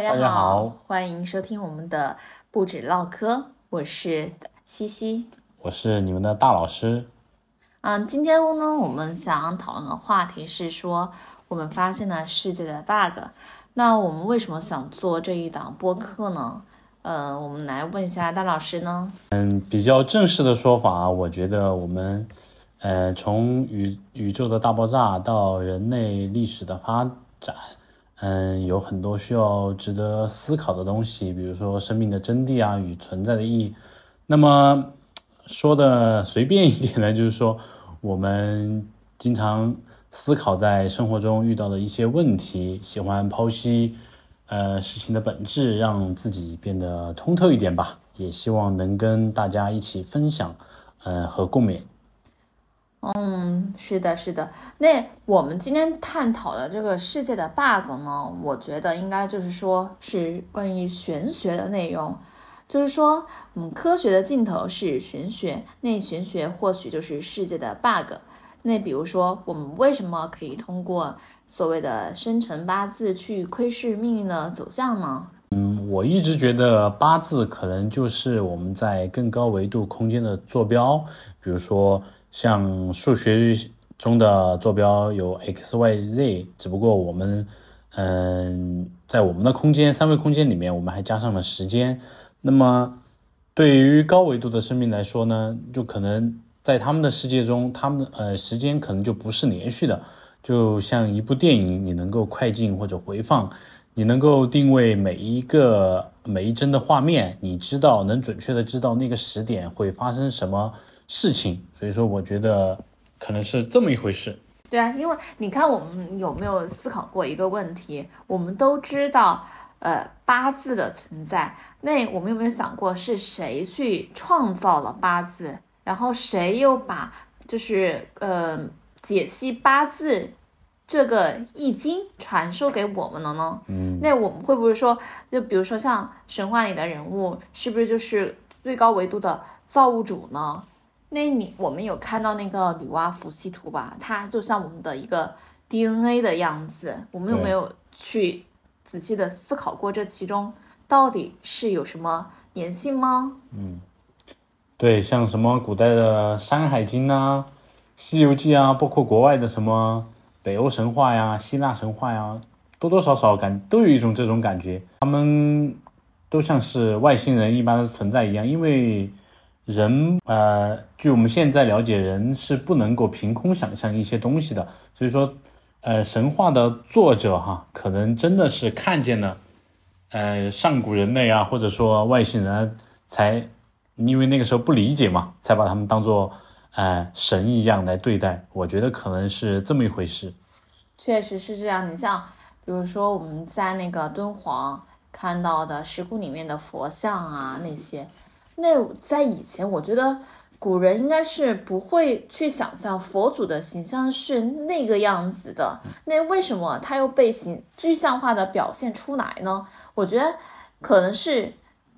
大家好欢迎收听我们的不止唠嗑，我是西西。我是你们的大老师。嗯，今天呢，我们想讨论的话题是说，我们发现了世界的 bug。那我们为什么想做这一档播客呢？呃，我们来问一下大老师呢。嗯，比较正式的说法啊，我觉得我们，呃，从宇宇宙的大爆炸到人类历史的发展，嗯，有很多需要值得思考的东西，比如说生命的真谛啊与存在的意义。那么说的随便一点呢，就是说我们经常思考在生活中遇到的一些问题，喜欢剖析呃事情的本质，让自己变得通透一点吧。也希望能跟大家一起分享，呃和共勉。嗯，是的，是的。那我们今天探讨的这个世界的 bug 呢，我觉得应该就是说是关于玄学的内容。就是说，嗯，科学的尽头是玄学，那玄学或许就是世界的 bug。那比如说，我们为什么可以通过所谓的生辰八字去窥视命运的走向呢？嗯，我一直觉得八字可能就是我们在更高维度空间的坐标，比如说像数学中的坐标有 x、y、z，只不过我们，嗯，在我们的空间三维空间里面，我们还加上了时间。那么，对于高维度的生命来说呢，就可能在他们的世界中，他们呃时间可能就不是连续的，就像一部电影，你能够快进或者回放，你能够定位每一个每一帧的画面，你知道能准确的知道那个时点会发生什么事情，所以说我觉得可能是这么一回事。对啊，因为你看，我们有没有思考过一个问题？我们都知道。呃，八字的存在，那我们有没有想过是谁去创造了八字，然后谁又把就是呃解析八字这个易经传授给我们了呢？嗯，那我们会不会说，就比如说像神话里的人物，是不是就是最高维度的造物主呢？那你我们有看到那个女娲伏羲图吧？它就像我们的一个 DNA 的样子，我们有没有去？仔细的思考过这其中到底是有什么联系吗？嗯，对，像什么古代的《山海经》啊，《西游记》啊，包括国外的什么北欧神话呀、希腊神话呀，多多少少感都有一种这种感觉，他们都像是外星人一般存在一样。因为人，呃，据我们现在了解，人是不能够凭空想象一些东西的，所以说。呃，神话的作者哈，可能真的是看见了，呃，上古人类啊，或者说外星人，才因为那个时候不理解嘛，才把他们当做呃神一样来对待。我觉得可能是这么一回事。确实是这样。你像，比如说我们在那个敦煌看到的石窟里面的佛像啊，那些，那在以前，我觉得。古人应该是不会去想象佛祖的形象是那个样子的，那为什么他又被形具象化的表现出来呢？我觉得可能是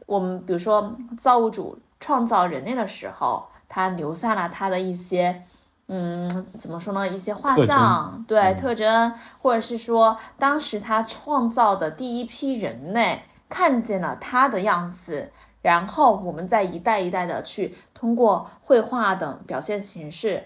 我们比如说造物主创造人类的时候，他留下了他的一些，嗯，怎么说呢？一些画像，对特征，或者是说当时他创造的第一批人类看见了他的样子。然后我们再一代一代的去通过绘画等表现形式，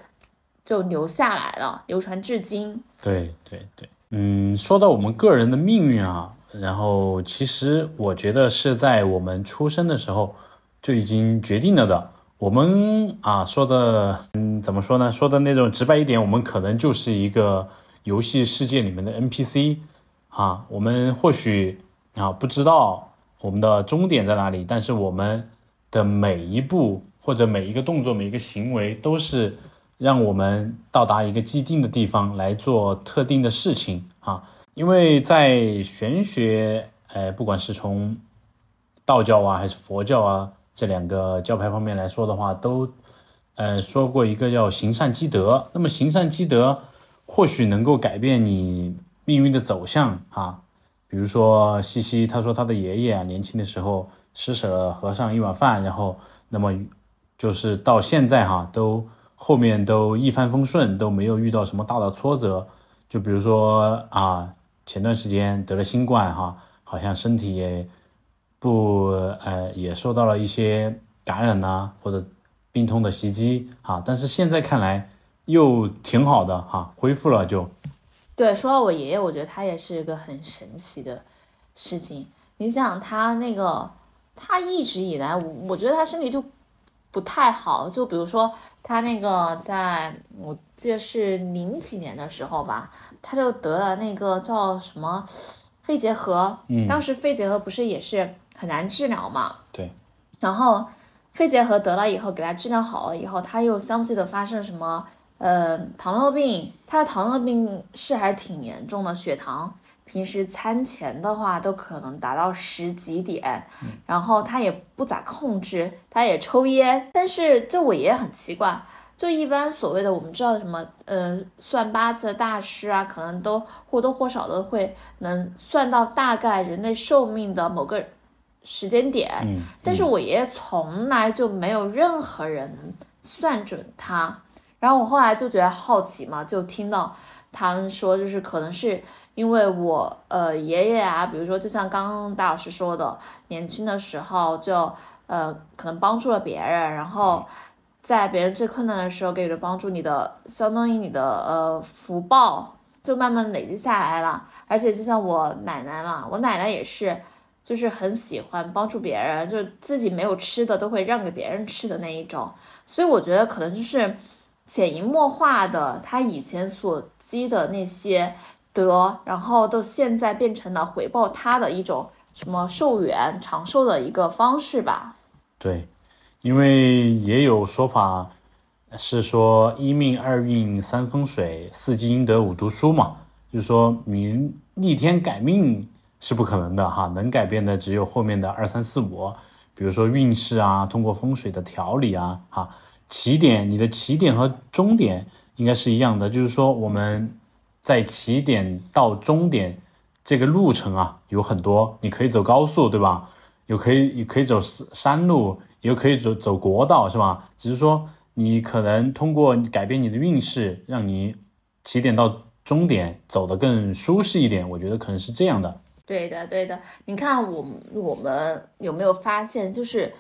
就留下来了，流传至今。对对对，嗯，说到我们个人的命运啊，然后其实我觉得是在我们出生的时候就已经决定了的。我们啊说的，嗯，怎么说呢？说的那种直白一点，我们可能就是一个游戏世界里面的 NPC 啊，我们或许啊不知道。我们的终点在哪里？但是我们的每一步或者每一个动作、每一个行为，都是让我们到达一个既定的地方来做特定的事情啊。因为在玄学，呃，不管是从道教啊还是佛教啊这两个教派方面来说的话，都呃说过一个叫行善积德。那么行善积德或许能够改变你命运的走向啊。比如说西西，他说他的爷爷啊，年轻的时候施舍了和尚一碗饭，然后那么就是到现在哈，都后面都一帆风顺，都没有遇到什么大的挫折。就比如说啊，前段时间得了新冠哈，好好像身体也不呃也受到了一些感染呐，或者病痛的袭击啊。但是现在看来又挺好的哈，恢复了就。对，说到我爷爷，我觉得他也是一个很神奇的事情。你想他那个，他一直以来，我觉得他身体就不太好。就比如说他那个，在我记得是零几年的时候吧，他就得了那个叫什么肺结核。嗯，当时肺结核不是也是很难治疗嘛？对。然后肺结核得了以后，给他治疗好了以后，他又相继的发生什么？呃，糖尿病，他的糖尿病是还是挺严重的，血糖平时餐前的话都可能达到十几点，然后他也不咋控制，他也抽烟，但是就我爷爷很奇怪，就一般所谓的我们知道什么，呃，算八字的大师啊，可能都或多或少的会能算到大概人类寿命的某个时间点，但是我爷爷从来就没有任何人能算准他。然后我后来就觉得好奇嘛，就听到他们说，就是可能是因为我呃爷爷啊，比如说就像刚刚大老师说的，年轻的时候就呃可能帮助了别人，然后在别人最困难的时候给予了帮助，你的相当于你的呃福报就慢慢累积下来了。而且就像我奶奶嘛，我奶奶也是，就是很喜欢帮助别人，就自己没有吃的都会让给别人吃的那一种。所以我觉得可能就是。潜移默化的，他以前所积的那些德，然后到现在变成了回报他的一种什么寿元长寿的一个方式吧。对，因为也有说法是说一命二运三风水四积阴德五读书嘛，就是说你逆天改命是不可能的哈，能改变的只有后面的二三四五，比如说运势啊，通过风水的调理啊，哈。起点，你的起点和终点应该是一样的，就是说我们在起点到终点这个路程啊有很多，你可以走高速，对吧？有可以也可以走山路，也可以走走国道，是吧？只是说你可能通过改变你的运势，让你起点到终点走得更舒适一点，我觉得可能是这样的。对的，对的。你看我我们有没有发现，就是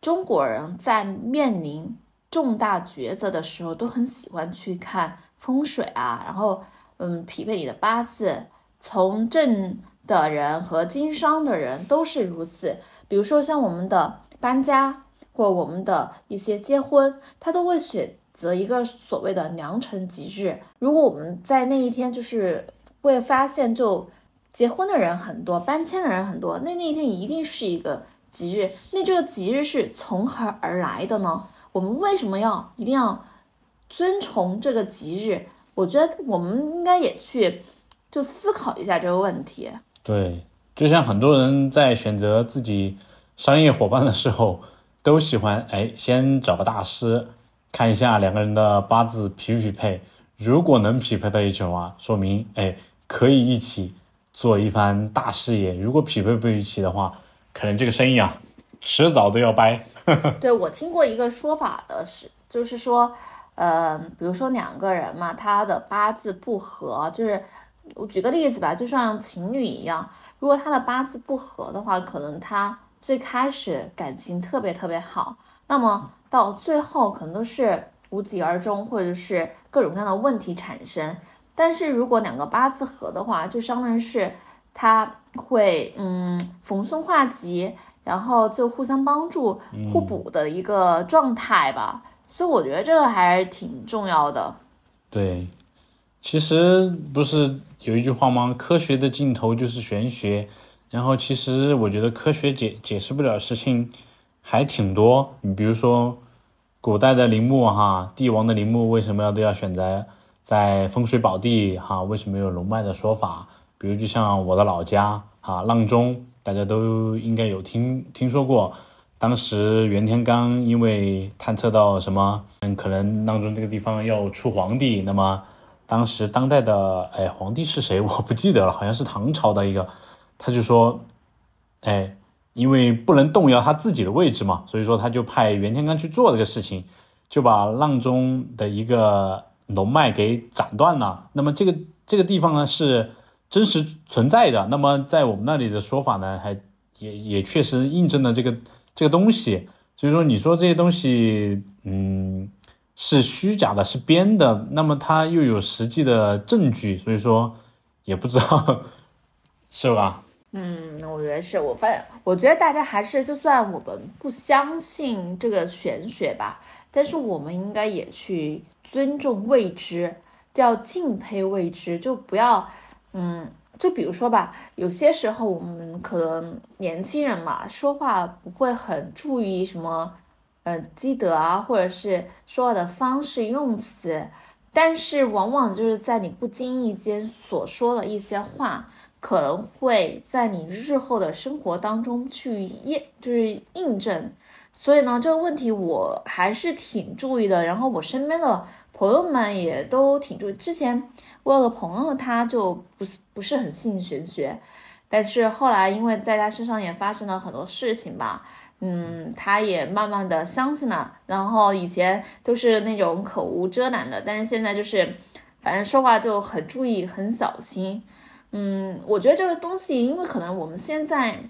中国人在面临。重大抉择的时候都很喜欢去看风水啊，然后嗯，匹配你的八字。从政的人和经商的人都是如此。比如说像我们的搬家或我们的一些结婚，他都会选择一个所谓的良辰吉日。如果我们在那一天就是会发现，就结婚的人很多，搬迁的人很多，那那一天一定是一个吉日。那这个吉日是从何而来的呢？我们为什么要一定要遵从这个吉日？我觉得我们应该也去就思考一下这个问题。对，就像很多人在选择自己商业伙伴的时候，都喜欢哎先找个大师看一下两个人的八字匹不匹配。如果能匹配到一起的话，说明哎可以一起做一番大事业。如果匹配不一起的话，可能这个生意啊。迟早都要掰。对我听过一个说法的是，就是说，呃，比如说两个人嘛，他的八字不合，就是我举个例子吧，就像情侣一样，如果他的八字不合的话，可能他最开始感情特别特别好，那么到最后可能都是无疾而终，或者是各种各样的问题产生。但是如果两个八字合的话，就相当于是他会嗯逢凶化吉。然后就互相帮助、互补的一个状态吧，所以我觉得这个还是挺重要的。对，其实不是有一句话吗？科学的尽头就是玄学。然后其实我觉得科学解解释不了事情还挺多。你比如说古代的陵墓哈，帝王的陵墓为什么要都要选择在风水宝地哈？为什么有龙脉的说法？比如就像我的老家啊，阆中。大家都应该有听听说过，当时袁天罡因为探测到什么，嗯，可能阆中这个地方要出皇帝，那么当时当代的哎皇帝是谁我不记得了，好像是唐朝的一个，他就说，哎，因为不能动摇他自己的位置嘛，所以说他就派袁天罡去做这个事情，就把阆中的一个龙脉给斩断了。那么这个这个地方呢是。真实存在的。那么在我们那里的说法呢，还也也确实印证了这个这个东西。所以说，你说这些东西，嗯，是虚假的，是编的，那么它又有实际的证据，所以说也不知道 是吧？嗯，我觉得是我发现，我觉得大家还是，就算我们不相信这个玄学吧，但是我们应该也去尊重未知，要敬佩未知，就不要，嗯。就比如说吧，有些时候我们可能年轻人嘛，说话不会很注意什么，呃，积德啊，或者是说话的方式用词，但是往往就是在你不经意间所说的一些话，可能会在你日后的生活当中去验，就是印证。所以呢，这个问题我还是挺注意的。然后我身边的朋友们也都挺注意。之前我有个朋友，他就不是不是很信玄学，但是后来因为在他身上也发生了很多事情吧，嗯，他也慢慢的相信了。然后以前都是那种口无遮拦的，但是现在就是反正说话就很注意，很小心。嗯，我觉得这个东西，因为可能我们现在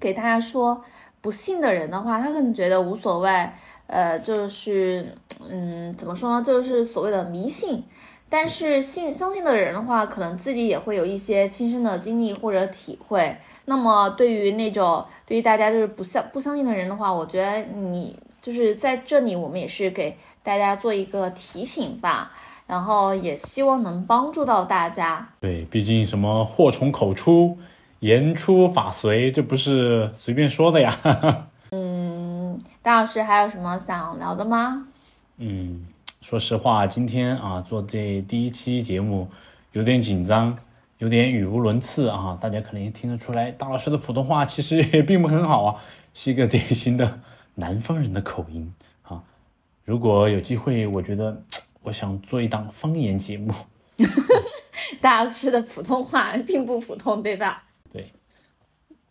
给大家说。不信的人的话，他可能觉得无所谓，呃，就是，嗯，怎么说呢，就是所谓的迷信。但是信相信的人的话，可能自己也会有一些亲身的经历或者体会。那么对于那种对于大家就是不相不相信的人的话，我觉得你就是在这里，我们也是给大家做一个提醒吧，然后也希望能帮助到大家。对，毕竟什么祸从口出。言出法随，这不是随便说的呀。嗯，大老师还有什么想聊的吗？嗯，说实话，今天啊做这第一期节目有点紧张，有点语无伦次啊。大家可能也听得出来，大老师的普通话其实也并不很好啊，是一个典型的南方人的口音啊。如果有机会，我觉得我想做一档方言节目。大老师的普通话并不普通，对吧？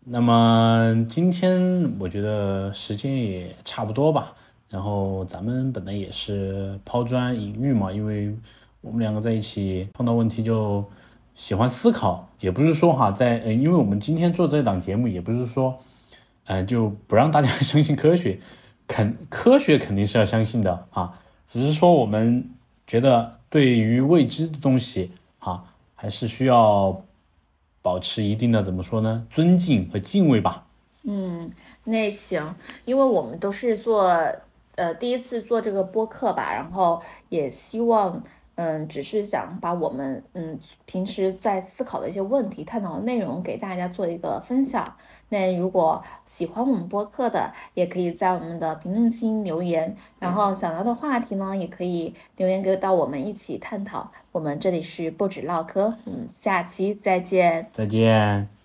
那么今天我觉得时间也差不多吧，然后咱们本来也是抛砖引玉嘛，因为我们两个在一起碰到问题就喜欢思考，也不是说哈，在呃，因为我们今天做这档节目，也不是说，呃，就不让大家相信科学，肯 科学肯定是要相信的啊，只是说我们觉得对于未知的东西啊，还是需要。保持一定的怎么说呢？尊敬和敬畏吧。嗯，那行，因为我们都是做呃第一次做这个播客吧，然后也希望。嗯，只是想把我们嗯平时在思考的一些问题、探讨的内容给大家做一个分享。那如果喜欢我们播客的，也可以在我们的评论区留言，然后想聊的话题呢，也可以留言给到我们一起探讨。我们这里是不止唠嗑，嗯，下期再见，再见。